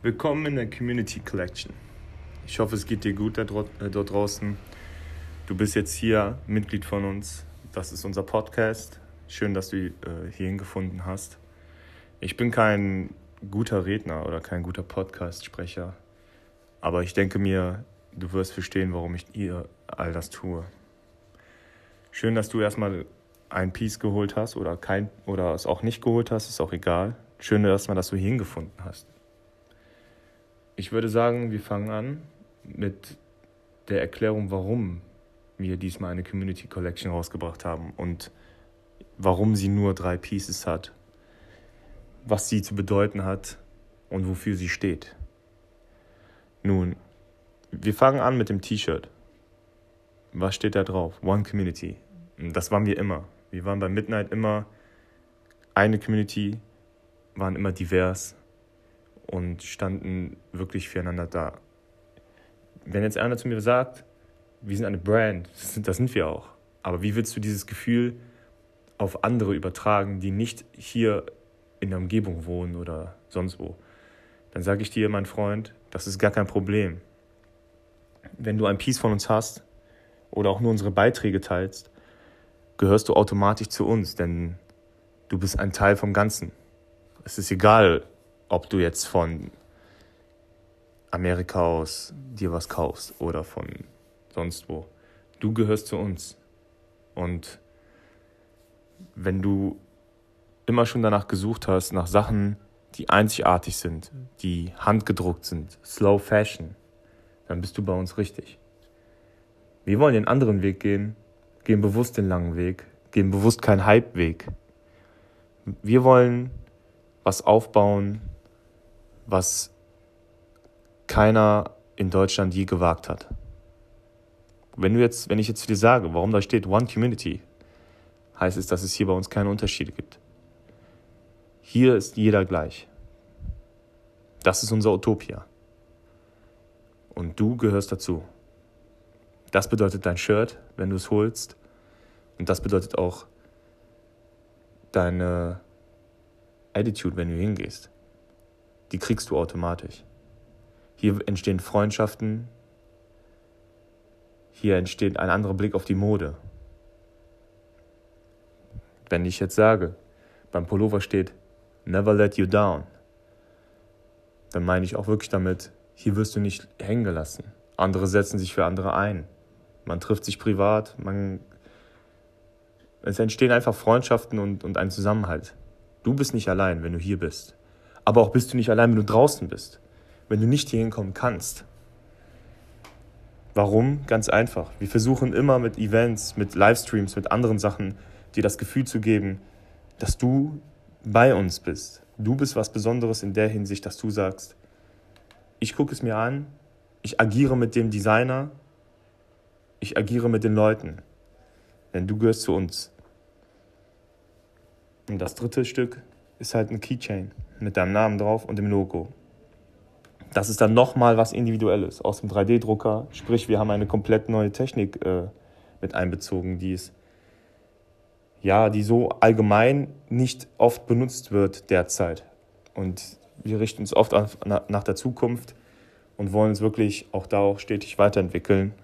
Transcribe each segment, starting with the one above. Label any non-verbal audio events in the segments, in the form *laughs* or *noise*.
Willkommen in der Community Collection. Ich hoffe, es geht dir gut da äh, dort draußen. Du bist jetzt hier Mitglied von uns. Das ist unser Podcast. Schön, dass du äh, hierhin gefunden hast. Ich bin kein guter Redner oder kein guter Podcast-Sprecher, aber ich denke mir, du wirst verstehen, warum ich ihr all das tue. Schön, dass du erstmal ein Piece geholt hast oder kein oder es auch nicht geholt hast, ist auch egal. Schön erstmal, dass du hier hingefunden hast. Ich würde sagen, wir fangen an mit der Erklärung, warum wir diesmal eine Community Collection rausgebracht haben und warum sie nur drei Pieces hat, was sie zu bedeuten hat und wofür sie steht. Nun, wir fangen an mit dem T-Shirt. Was steht da drauf? One Community. Das waren wir immer. Wir waren bei Midnight immer eine Community, waren immer divers und standen wirklich füreinander da. Wenn jetzt einer zu mir sagt, wir sind eine Brand, das sind, das sind wir auch. Aber wie willst du dieses Gefühl auf andere übertragen, die nicht hier in der Umgebung wohnen oder sonst wo? Dann sage ich dir, mein Freund, das ist gar kein Problem. Wenn du ein Piece von uns hast oder auch nur unsere Beiträge teilst, gehörst du automatisch zu uns, denn du bist ein Teil vom Ganzen. Es ist egal, ob du jetzt von Amerika aus dir was kaufst oder von sonst wo. Du gehörst zu uns. Und wenn du immer schon danach gesucht hast, nach Sachen, die einzigartig sind, die handgedruckt sind, Slow Fashion, dann bist du bei uns richtig. Wir wollen den anderen Weg gehen, gehen bewusst den langen Weg, gehen bewusst keinen Hype-Weg. Wir wollen was aufbauen, was keiner in Deutschland je gewagt hat. Wenn du jetzt, wenn ich jetzt zu dir sage, warum da steht One Community, heißt es, dass es hier bei uns keine Unterschiede gibt. Hier ist jeder gleich. Das ist unser Utopia. Und du gehörst dazu. Das bedeutet dein Shirt, wenn du es holst. Und das bedeutet auch deine Attitude, wenn du hingehst. Die kriegst du automatisch. Hier entstehen Freundschaften. Hier entsteht ein anderer Blick auf die Mode. Wenn ich jetzt sage, beim Pullover steht Never let you down, dann meine ich auch wirklich damit, hier wirst du nicht hängen gelassen. Andere setzen sich für andere ein. Man trifft sich privat, man es entstehen einfach Freundschaften und, und ein Zusammenhalt. Du bist nicht allein, wenn du hier bist. Aber auch bist du nicht allein, wenn du draußen bist. Wenn du nicht hier hinkommen kannst. Warum? Ganz einfach. Wir versuchen immer mit Events, mit Livestreams, mit anderen Sachen dir das Gefühl zu geben, dass du bei uns bist. Du bist was Besonderes in der Hinsicht, dass du sagst, ich gucke es mir an, ich agiere mit dem Designer, ich agiere mit den Leuten. Denn du gehörst zu uns. Und das dritte Stück ist halt ein Keychain mit deinem Namen drauf und dem Logo. Das ist dann nochmal was Individuelles aus dem 3D-Drucker. Sprich, wir haben eine komplett neue Technik äh, mit einbezogen, die ist ja, die so allgemein nicht oft benutzt wird derzeit. Und wir richten uns oft nach der Zukunft und wollen uns wirklich auch da auch stetig weiterentwickeln.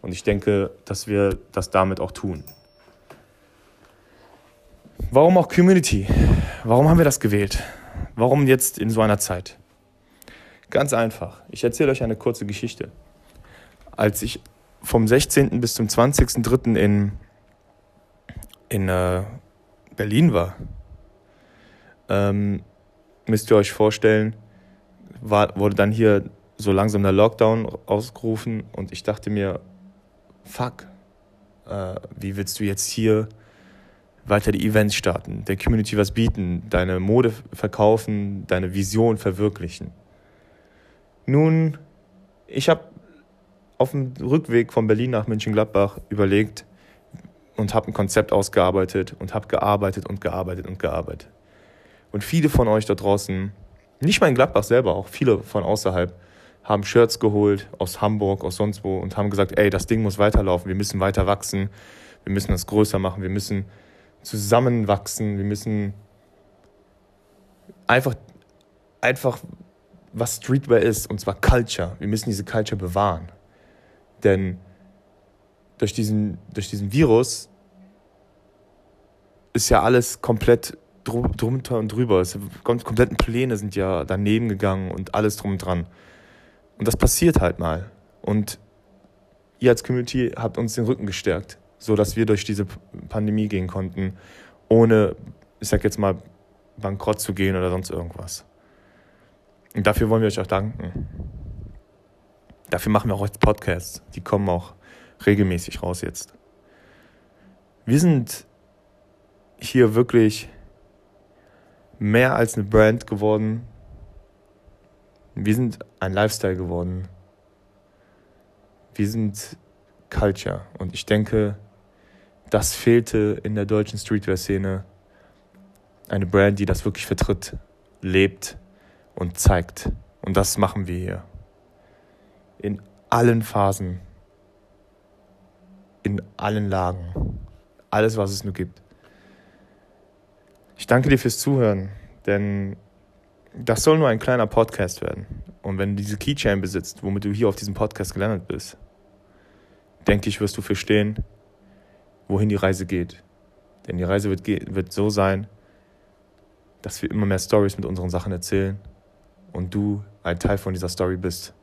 Und ich denke, dass wir das damit auch tun. Warum auch Community? Warum haben wir das gewählt? Warum jetzt in so einer Zeit? Ganz einfach. Ich erzähle euch eine kurze Geschichte. Als ich vom 16. bis zum 20.03. in, in äh, Berlin war, ähm, müsst ihr euch vorstellen, war, wurde dann hier so langsam der Lockdown ausgerufen und ich dachte mir, fuck, äh, wie willst du jetzt hier weiter die Events starten, der Community was bieten, deine Mode verkaufen, deine Vision verwirklichen. Nun, ich habe auf dem Rückweg von Berlin nach München-Gladbach überlegt und habe ein Konzept ausgearbeitet und habe gearbeitet und gearbeitet und gearbeitet. Und viele von euch da draußen, nicht mal in Gladbach selber, auch viele von außerhalb, haben Shirts geholt aus Hamburg, aus sonst wo und haben gesagt, ey, das Ding muss weiterlaufen, wir müssen weiter wachsen, wir müssen das größer machen, wir müssen zusammenwachsen. Wir müssen einfach, einfach was Streetwear ist, und zwar Culture. Wir müssen diese Culture bewahren. Denn durch diesen, durch diesen Virus ist ja alles komplett drunter und drüber. Es, kompletten Pläne sind ja daneben gegangen und alles drum und dran. Und das passiert halt mal. Und ihr als Community habt uns den Rücken gestärkt, sodass wir durch diese Pandemie gehen konnten, ohne, ich sag jetzt mal, bankrott zu gehen oder sonst irgendwas. Und dafür wollen wir euch auch danken. Dafür machen wir auch jetzt Podcasts. Die kommen auch regelmäßig raus jetzt. Wir sind hier wirklich mehr als eine Brand geworden. Wir sind ein Lifestyle geworden. Wir sind Culture. Und ich denke, das fehlte in der deutschen Streetwear-Szene. Eine Brand, die das wirklich vertritt, lebt und zeigt. Und das machen wir hier. In allen Phasen. In allen Lagen. Alles, was es nur gibt. Ich danke dir fürs Zuhören, denn das soll nur ein kleiner Podcast werden. Und wenn du diese Keychain besitzt, womit du hier auf diesem Podcast gelandet bist, denke ich, wirst du verstehen, wohin die Reise geht. Denn die Reise wird, wird so sein, dass wir immer mehr Stories mit unseren Sachen erzählen und du ein Teil von dieser Story bist.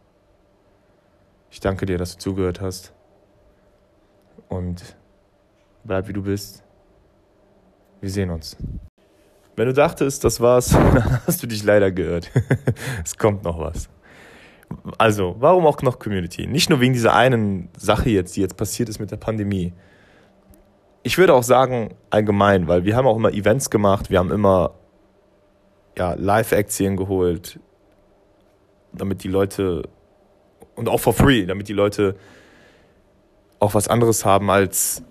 Ich danke dir, dass du zugehört hast und bleib wie du bist. Wir sehen uns. Wenn du dachtest, das war's, *laughs* dann hast du dich leider gehört. *laughs* es kommt noch was. Also, warum auch noch Community? Nicht nur wegen dieser einen Sache jetzt, die jetzt passiert ist mit der Pandemie. Ich würde auch sagen, allgemein, weil wir haben auch immer Events gemacht, wir haben immer ja, Live-Acts geholt, damit die Leute, und auch for free, damit die Leute auch was anderes haben als,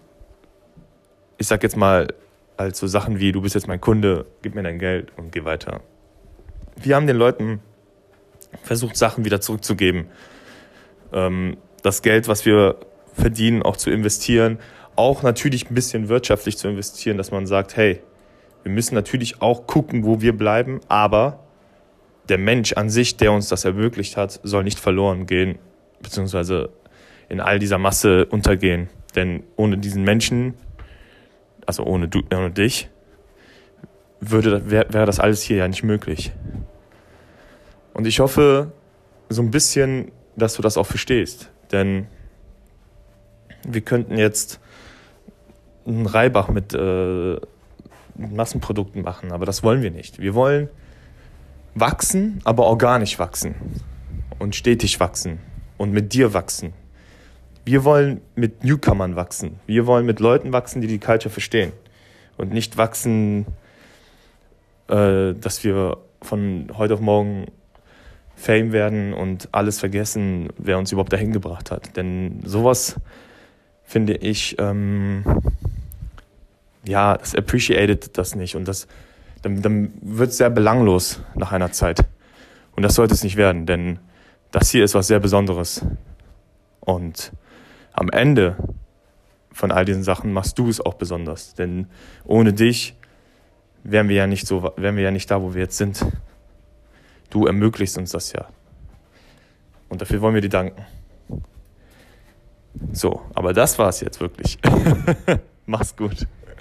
ich sag jetzt mal, als so Sachen wie, du bist jetzt mein Kunde, gib mir dein Geld und geh weiter. Wir haben den Leuten versucht, Sachen wieder zurückzugeben. Ähm, das Geld, was wir verdienen, auch zu investieren. Auch natürlich ein bisschen wirtschaftlich zu investieren, dass man sagt, hey, wir müssen natürlich auch gucken, wo wir bleiben, aber der Mensch an sich, der uns das ermöglicht hat, soll nicht verloren gehen, beziehungsweise in all dieser Masse untergehen. Denn ohne diesen Menschen also ohne, du, ohne dich, würde, wäre wär das alles hier ja nicht möglich. Und ich hoffe so ein bisschen, dass du das auch verstehst. Denn wir könnten jetzt einen Reibach mit äh, Massenprodukten machen, aber das wollen wir nicht. Wir wollen wachsen, aber organisch wachsen und stetig wachsen und mit dir wachsen wir wollen mit Newcomern wachsen. Wir wollen mit Leuten wachsen, die die Culture verstehen. Und nicht wachsen, äh, dass wir von heute auf morgen Fame werden und alles vergessen, wer uns überhaupt dahin gebracht hat. Denn sowas finde ich, ähm, ja, das appreciated das nicht und das, dann, dann wird es sehr belanglos nach einer Zeit. Und das sollte es nicht werden, denn das hier ist was sehr Besonderes. Und am Ende von all diesen Sachen machst du es auch besonders. Denn ohne dich wären wir ja nicht so, wären wir ja nicht da, wo wir jetzt sind. Du ermöglichst uns das ja. Und dafür wollen wir dir danken. So, aber das war's jetzt wirklich. *laughs* Mach's gut.